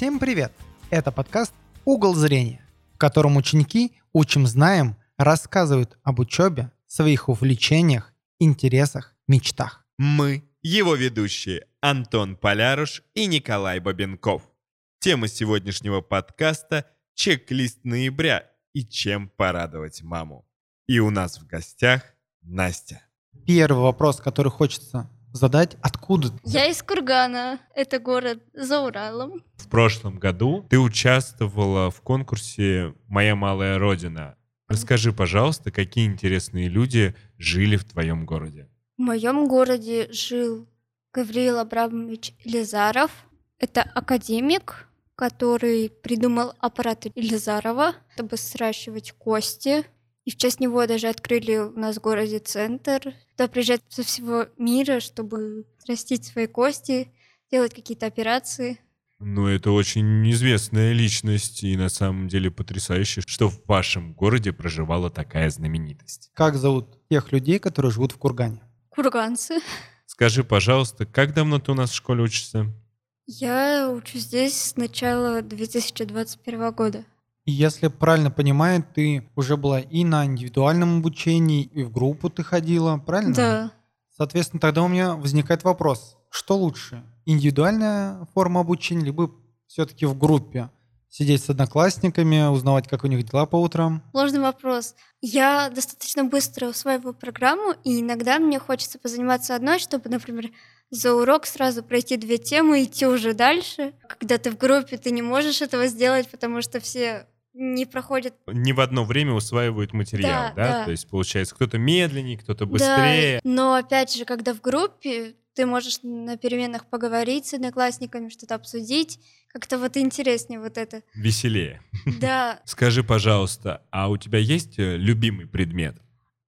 Всем привет! Это подкаст «Угол зрения», в котором ученики «Учим, знаем» рассказывают об учебе, своих увлечениях, интересах, мечтах. Мы, его ведущие Антон Поляруш и Николай Бабенков. Тема сегодняшнего подкаста – чек-лист ноября и чем порадовать маму. И у нас в гостях Настя. Первый вопрос, который хочется задать, откуда ты? Я из Кургана. Это город за Уралом. В прошлом году ты участвовала в конкурсе «Моя малая родина». Расскажи, пожалуйста, какие интересные люди жили в твоем городе? В моем городе жил Гавриил Абрамович Елизаров. Это академик, который придумал аппарат Елизарова, чтобы сращивать кости. И в честь него даже открыли у нас в городе центр. Туда приезжают со всего мира, чтобы растить свои кости, делать какие-то операции. Ну, это очень известная личность и на самом деле потрясающе, что в вашем городе проживала такая знаменитость. Как зовут тех людей, которые живут в Кургане? Курганцы. Скажи, пожалуйста, как давно ты у нас в школе учишься? Я учусь здесь с начала 2021 года. И если правильно понимаю, ты уже была и на индивидуальном обучении, и в группу ты ходила, правильно? Да. Соответственно, тогда у меня возникает вопрос, что лучше? Индивидуальная форма обучения, либо все-таки в группе? Сидеть с одноклассниками, узнавать, как у них дела по утрам? Сложный вопрос. Я достаточно быстро усваиваю программу, и иногда мне хочется позаниматься одной, чтобы, например, за урок сразу пройти две темы и идти уже дальше. Когда ты в группе, ты не можешь этого сделать, потому что все не проходят. Не в одно время усваивают материал, Да, да? да. То есть, получается, кто-то медленнее, кто-то Да, быстрее. но опять же, когда в группе, ты можешь на переменах поговорить с одноклассниками, что-то обсудить. Как-то вот интереснее вот это. Веселее. Да, Скажи, пожалуйста, а у тебя есть э, любимый предмет?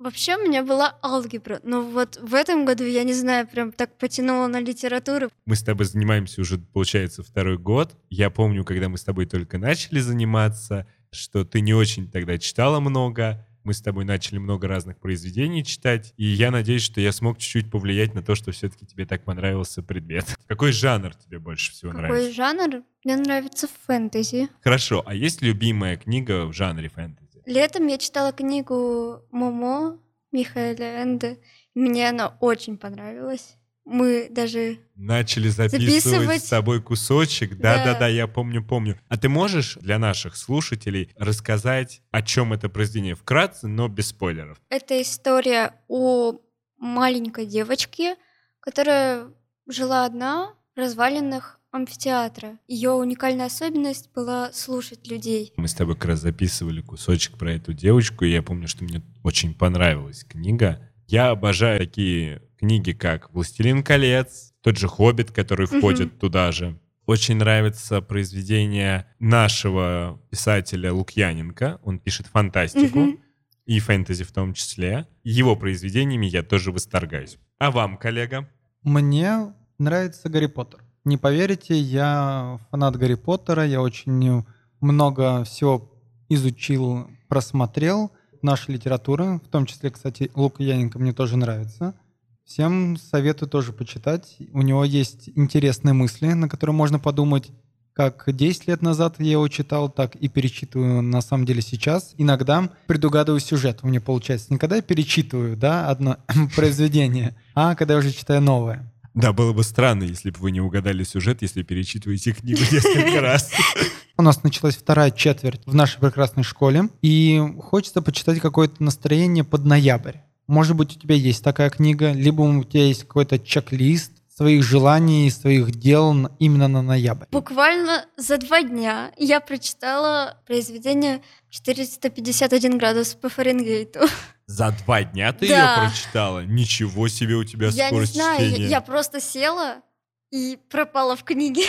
Вообще у меня была алгебра, но вот в этом году, я не знаю, прям так потянула на литературу. Мы с тобой занимаемся уже, получается, второй год. Я помню, когда мы с тобой только начали заниматься, что ты не очень тогда читала много. Мы с тобой начали много разных произведений читать, и я надеюсь, что я смог чуть-чуть повлиять на то, что все-таки тебе так понравился предмет. Какой жанр тебе больше всего Какой нравится? жанр? Мне нравится фэнтези. Хорошо, а есть любимая книга в жанре фэнтези? Летом я читала книгу «Момо» Михаэля Энде. Мне она очень понравилась. Мы даже... Начали записывать, Записывать. с собой кусочек. Да. Да-да-да, я помню, помню. А ты можешь для наших слушателей рассказать, о чем это произведение вкратце, но без спойлеров? Это история о маленькой девочке, которая жила одна в развалинах амфитеатра. Ее уникальная особенность была слушать людей. Мы с тобой как раз записывали кусочек про эту девочку, и я помню, что мне очень понравилась книга. Я обожаю такие книги, как «Властелин колец», тот же «Хоббит», который входит туда же. Очень нравится произведение нашего писателя Лукьяненко. Он пишет фантастику Мгм. и фэнтези в том числе. Его произведениями я тоже восторгаюсь. А вам, коллега? Мне нравится Гарри Поттер. Не поверите, я фанат Гарри Поттера, я очень много всего изучил, просмотрел нашей литературы, в том числе, кстати, Лука Яненко мне тоже нравится. Всем советую тоже почитать. У него есть интересные мысли, на которые можно подумать. Как 10 лет назад я его читал, так и перечитываю на самом деле сейчас. Иногда предугадываю сюжет. У меня получается не когда я перечитываю да, одно произведение, а когда я уже читаю новое. Да, было бы странно, если бы вы не угадали сюжет, если перечитываете книгу несколько раз. У нас началась вторая четверть в нашей прекрасной школе, и хочется почитать какое-то настроение под ноябрь. Может быть, у тебя есть такая книга, либо у тебя есть какой-то чек-лист своих желаний, своих дел именно на ноябрь. Буквально за два дня я прочитала произведение «451 градус по Фаренгейту». За два дня ты Да. ее прочитала? Ничего себе у тебя Я не скорость знаю, я, чтения. я просто села и пропала в книге.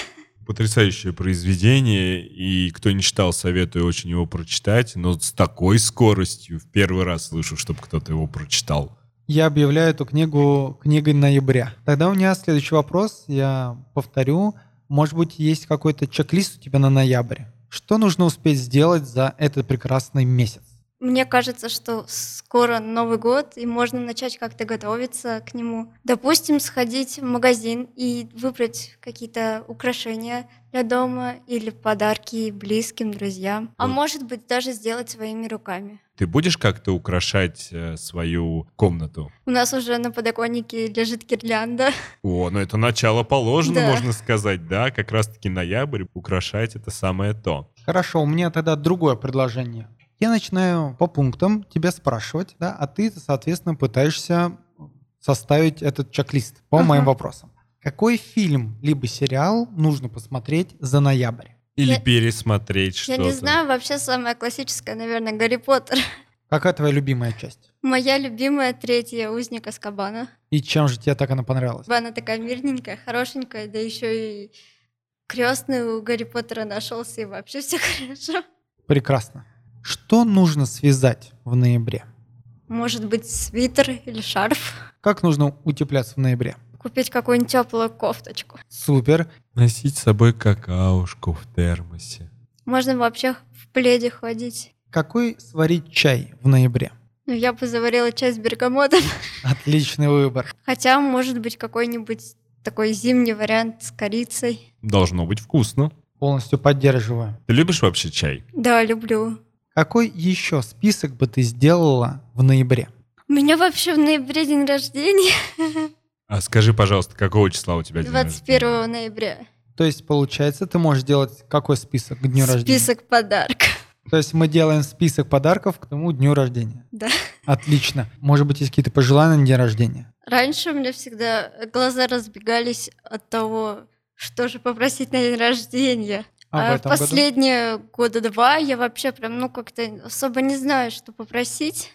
Потрясающее произведение, и кто не читал, советую очень его прочитать, но с такой скоростью в первый раз слышу, чтобы кто-то его прочитал. Я объявляю эту книгу книгой ноября. Тогда у меня следующий вопрос, я повторю. Может быть, есть какой-то чек-лист у тебя на ноябрь? Что нужно успеть сделать за этот прекрасный месяц? Мне кажется, что скоро Новый год, и можно начать как-то готовиться к нему. Допустим, сходить в магазин и выбрать какие-то украшения для дома или подарки близким, друзьям. А Вот. может быть, даже сделать своими руками. Ты будешь как-то украшать э, свою комнату? У нас уже на подоконнике лежит гирлянда. О, ну это начало положено, Да. можно сказать, да? Как раз-таки ноябрь, украшать это самое то. Хорошо, у меня тогда другое предложение. Я начинаю по пунктам тебя спрашивать, да, а ты, соответственно, пытаешься составить этот чек-лист по Ага. моим вопросам. Какой фильм либо сериал нужно посмотреть за ноябрь? Или Я- пересмотреть что-то. Я не знаю, вообще самая классическая, наверное, Гарри Поттер. Какая твоя любимая часть? Моя любимая третья узник Аскабана. И чем же тебе так она понравилась? Она такая мирненькая, хорошенькая, да еще и крестный у Гарри Поттера нашелся, и вообще все хорошо. Прекрасно. Что нужно связать в ноябре? Может быть, свитер или шарф. Как нужно утепляться в ноябре? Купить какую-нибудь теплую кофточку. Супер. Носить с собой какаушку в термосе. Можно вообще в пледе ходить. Какой сварить чай в ноябре? Ну, я бы заварила чай с бергамотом. Отличный выбор. Хотя, может быть, какой-нибудь такой зимний вариант с корицей. Должно быть вкусно. Полностью поддерживаю. Ты любишь вообще чай? Да, люблю. Какой еще список бы ты сделала в ноябре? У меня вообще в ноябре день рождения. А скажи, пожалуйста, какого числа у тебя день рождения? 21 ноября. То есть, получается, ты можешь делать какой список к дню рождения? Список подарков. То есть мы делаем список подарков к тому дню рождения. Да. Отлично. Может быть, есть какие-то пожелания на день рождения? Раньше у меня всегда глаза разбегались от того, что же попросить на день рождения. А, в этом году? последние года два я вообще прям, ну, как-то особо не знаю, что попросить.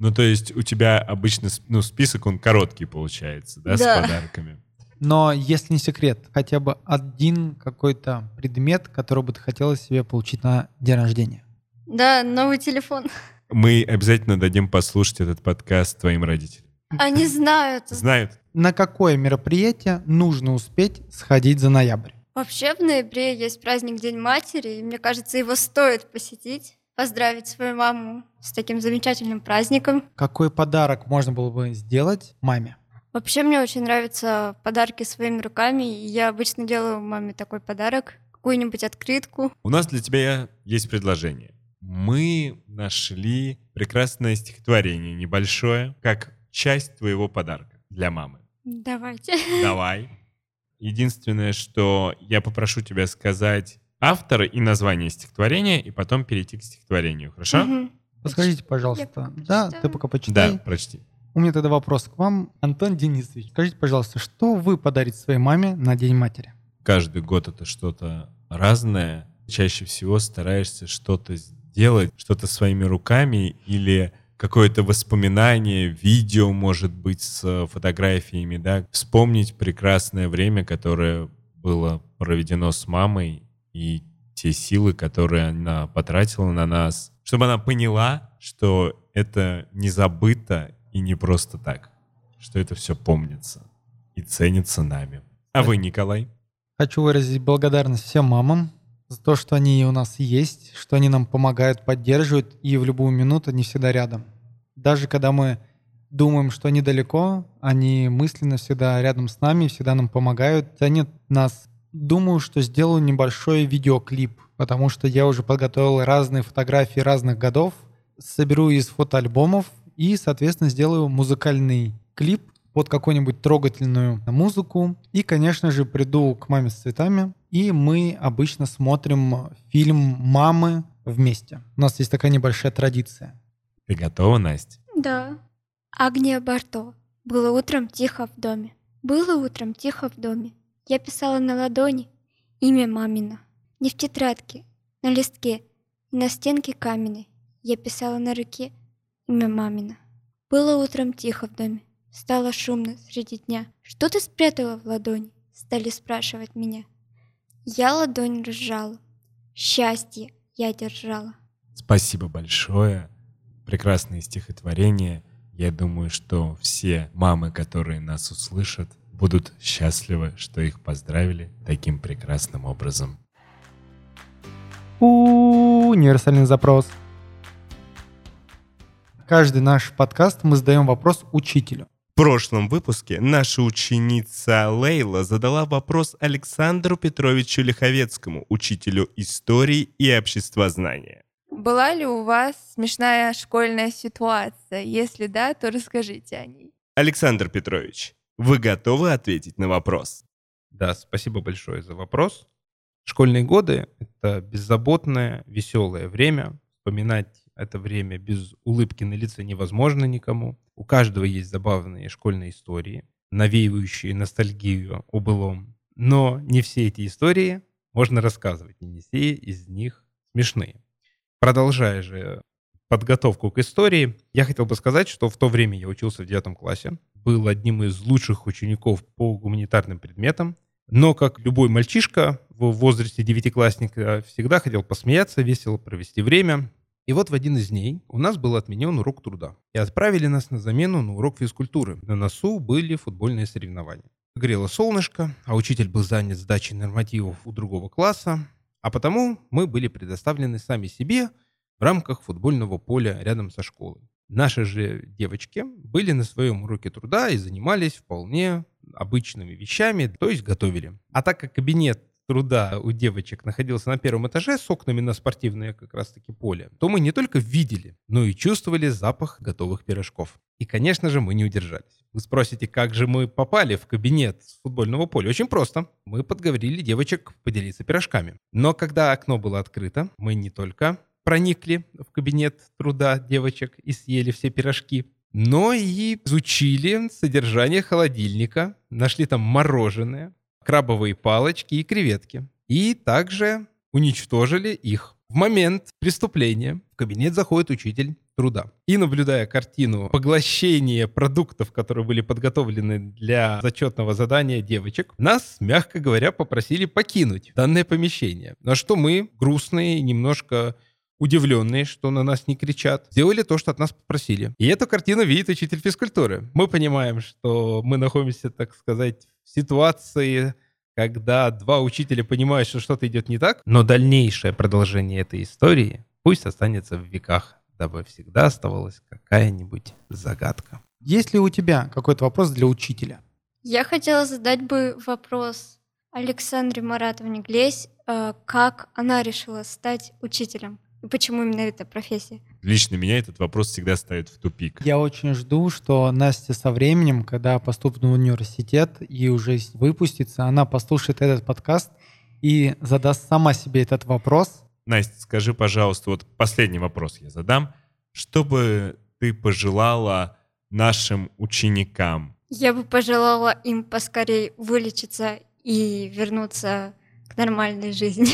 Ну, то есть у тебя обычно ну, список, он короткий получается, да, Да. с подарками? Но если не секрет, хотя бы один какой-то предмет, который бы ты хотела себе получить на день рождения. Да, новый телефон. Мы обязательно дадим послушать этот подкаст твоим родителям. Они знают. Знают? На какое мероприятие нужно успеть сходить за ноябрь? Вообще в ноябре есть праздник День матери, и мне кажется, его стоит посетить, поздравить свою маму с таким замечательным праздником. Какой подарок можно было бы сделать маме? Вообще мне очень нравятся подарки своими руками, и я обычно делаю маме такой подарок, какую-нибудь открытку. У нас для тебя есть предложение. Мы нашли прекрасное стихотворение небольшое, как часть твоего подарка для мамы. Давайте. Давай. Единственное, что я попрошу тебя сказать автора и название стихотворения, и потом перейти к стихотворению, хорошо? Подскажите, пожалуйста. Да, ты пока Да, почитай. прочти. У меня тогда вопрос к вам. Антон Денисович, скажите, пожалуйста, что вы подарите своей маме на День матери? Каждый год это что-то разное. Чаще всего стараешься что-то сделать, что-то своими руками или какое-то воспоминание, видео, может быть, с фотографиями, да, вспомнить прекрасное время, которое было проведено с мамой и те силы, которые она потратила на нас, чтобы она поняла, что это не забыто и не просто так, что это все помнится и ценится нами. А вы, Николай? Хочу выразить благодарность всем мамам за то, что они у нас есть, что они нам помогают, поддерживают, и в любую минуту они всегда рядом. Даже когда мы думаем, что они далеко, они мысленно всегда рядом с нами, всегда нам помогают, ценят нас. Думаю, что сделаю небольшой видеоклип, потому что я уже подготовил разные фотографии разных годов, соберу из фотоальбомов и, соответственно, сделаю музыкальный клип под какую-нибудь трогательную музыку. И, конечно же, приду к маме с цветами, и мы обычно смотрим фильм «Мамы» вместе. У нас есть такая небольшая традиция. Ты готова, Настя? Да. Агния Барто. Было утром тихо в доме. Было утром тихо в доме. Я писала на ладони имя мамина. Не в тетрадке, на листке, и на стенке каменной. Я писала на руке имя мамина. Было утром тихо в доме. Стало шумно среди дня. Что ты спрятала в ладони? Стали спрашивать меня. Я ладонь разжала. Счастье я держала. Спасибо большое. Прекрасное стихотворение. Я думаю, что все мамы, которые нас услышат, будут счастливы, что их поздравили таким прекрасным образом. Универсальный запрос. каждый наш подкаст мы задаем вопрос учителю. В прошлом выпуске наша ученица Лейла задала вопрос Александру Петровичу Лиховецкому, учителю истории и обществознания. Была ли у вас смешная школьная ситуация? Если да, то расскажите о ней. Александр Петрович, вы готовы ответить на вопрос? Да, спасибо большое за вопрос. Школьные годы — это беззаботное, веселое время. Вспоминать это время без улыбки на лице невозможно никому. У каждого есть забавные школьные истории, навеивающие ностальгию о былом. Но не все эти истории можно рассказывать, и не все из них смешные. Продолжая же подготовку к истории, я хотел бы сказать, что в то время я учился в девятом классе, был одним из лучших учеников по гуманитарным предметам, но, как любой мальчишка в возрасте девятиклассника, всегда хотел посмеяться, весело провести время. И вот в один из дней у нас был отменен урок труда. И отправили нас на замену на урок физкультуры. На носу были футбольные соревнования. Грело солнышко, а учитель был занят сдачей нормативов у другого класса. А потому мы были предоставлены сами себе в рамках футбольного поля рядом со школой. Наши же девочки были на своем уроке труда и занимались вполне обычными вещами, то есть готовили. А так как кабинет труда у девочек находился на первом этаже с окнами на спортивное как раз-таки поле, то мы не только видели, но и чувствовали запах готовых пирожков. И, конечно же, мы не удержались. Вы спросите, как же мы попали в кабинет с футбольного поля? Очень просто. Мы подговорили девочек поделиться пирожками. Но когда окно было открыто, мы не только проникли в кабинет труда девочек и съели все пирожки, но и изучили содержание холодильника, нашли там мороженое, крабовые палочки и креветки. И также уничтожили их. В момент преступления в кабинет заходит учитель труда. И наблюдая картину поглощения продуктов, которые были подготовлены для зачетного задания девочек, нас, мягко говоря, попросили покинуть данное помещение. На что мы, грустные, немножко удивленные, что на нас не кричат, сделали то, что от нас попросили. И эту картину видит учитель физкультуры. Мы понимаем, что мы находимся, так сказать, в ситуации, когда два учителя понимают, что что-то идет не так, но дальнейшее продолжение этой истории пусть останется в веках, дабы всегда оставалась какая-нибудь загадка. Есть ли у тебя какой-то вопрос для учителя? Я хотела задать бы вопрос Александре Маратовне Глесь, э, как она решила стать учителем. Почему именно эта профессия? Лично меня этот вопрос всегда ставит в тупик. Я очень жду, что Настя со временем, когда поступит в университет и уже выпустится, она послушает этот подкаст и задаст сама себе этот вопрос. Настя, скажи, пожалуйста, вот последний вопрос я задам. Что бы ты пожелала нашим ученикам? Я бы пожелала им поскорее вылечиться и вернуться к нормальной жизни.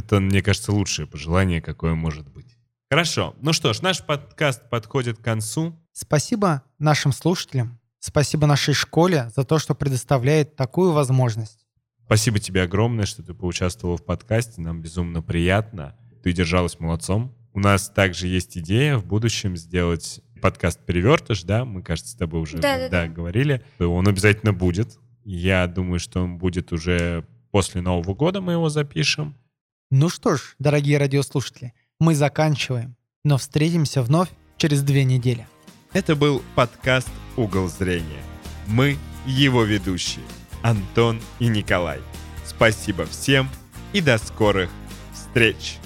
Это, мне кажется, лучшее пожелание, какое может быть. Хорошо. Ну что ж, наш подкаст подходит к концу. Спасибо нашим слушателям. Спасибо нашей школе за то, что предоставляет такую возможность. Спасибо тебе огромное, что ты поучаствовал в подкасте. Нам безумно приятно. Ты держалась молодцом. У нас также есть идея в будущем сделать подкаст «Перевертыш», да? Мы, кажется, с тобой уже да, да, да. говорили. Он обязательно будет. Я думаю, что он будет уже после Нового года мы его запишем. Ну что ж, дорогие радиослушатели, мы заканчиваем, но встретимся вновь через две недели. Это был подкаст «Угол зрения». Мы его ведущие, Антон и Николай. Спасибо всем и до скорых встреч!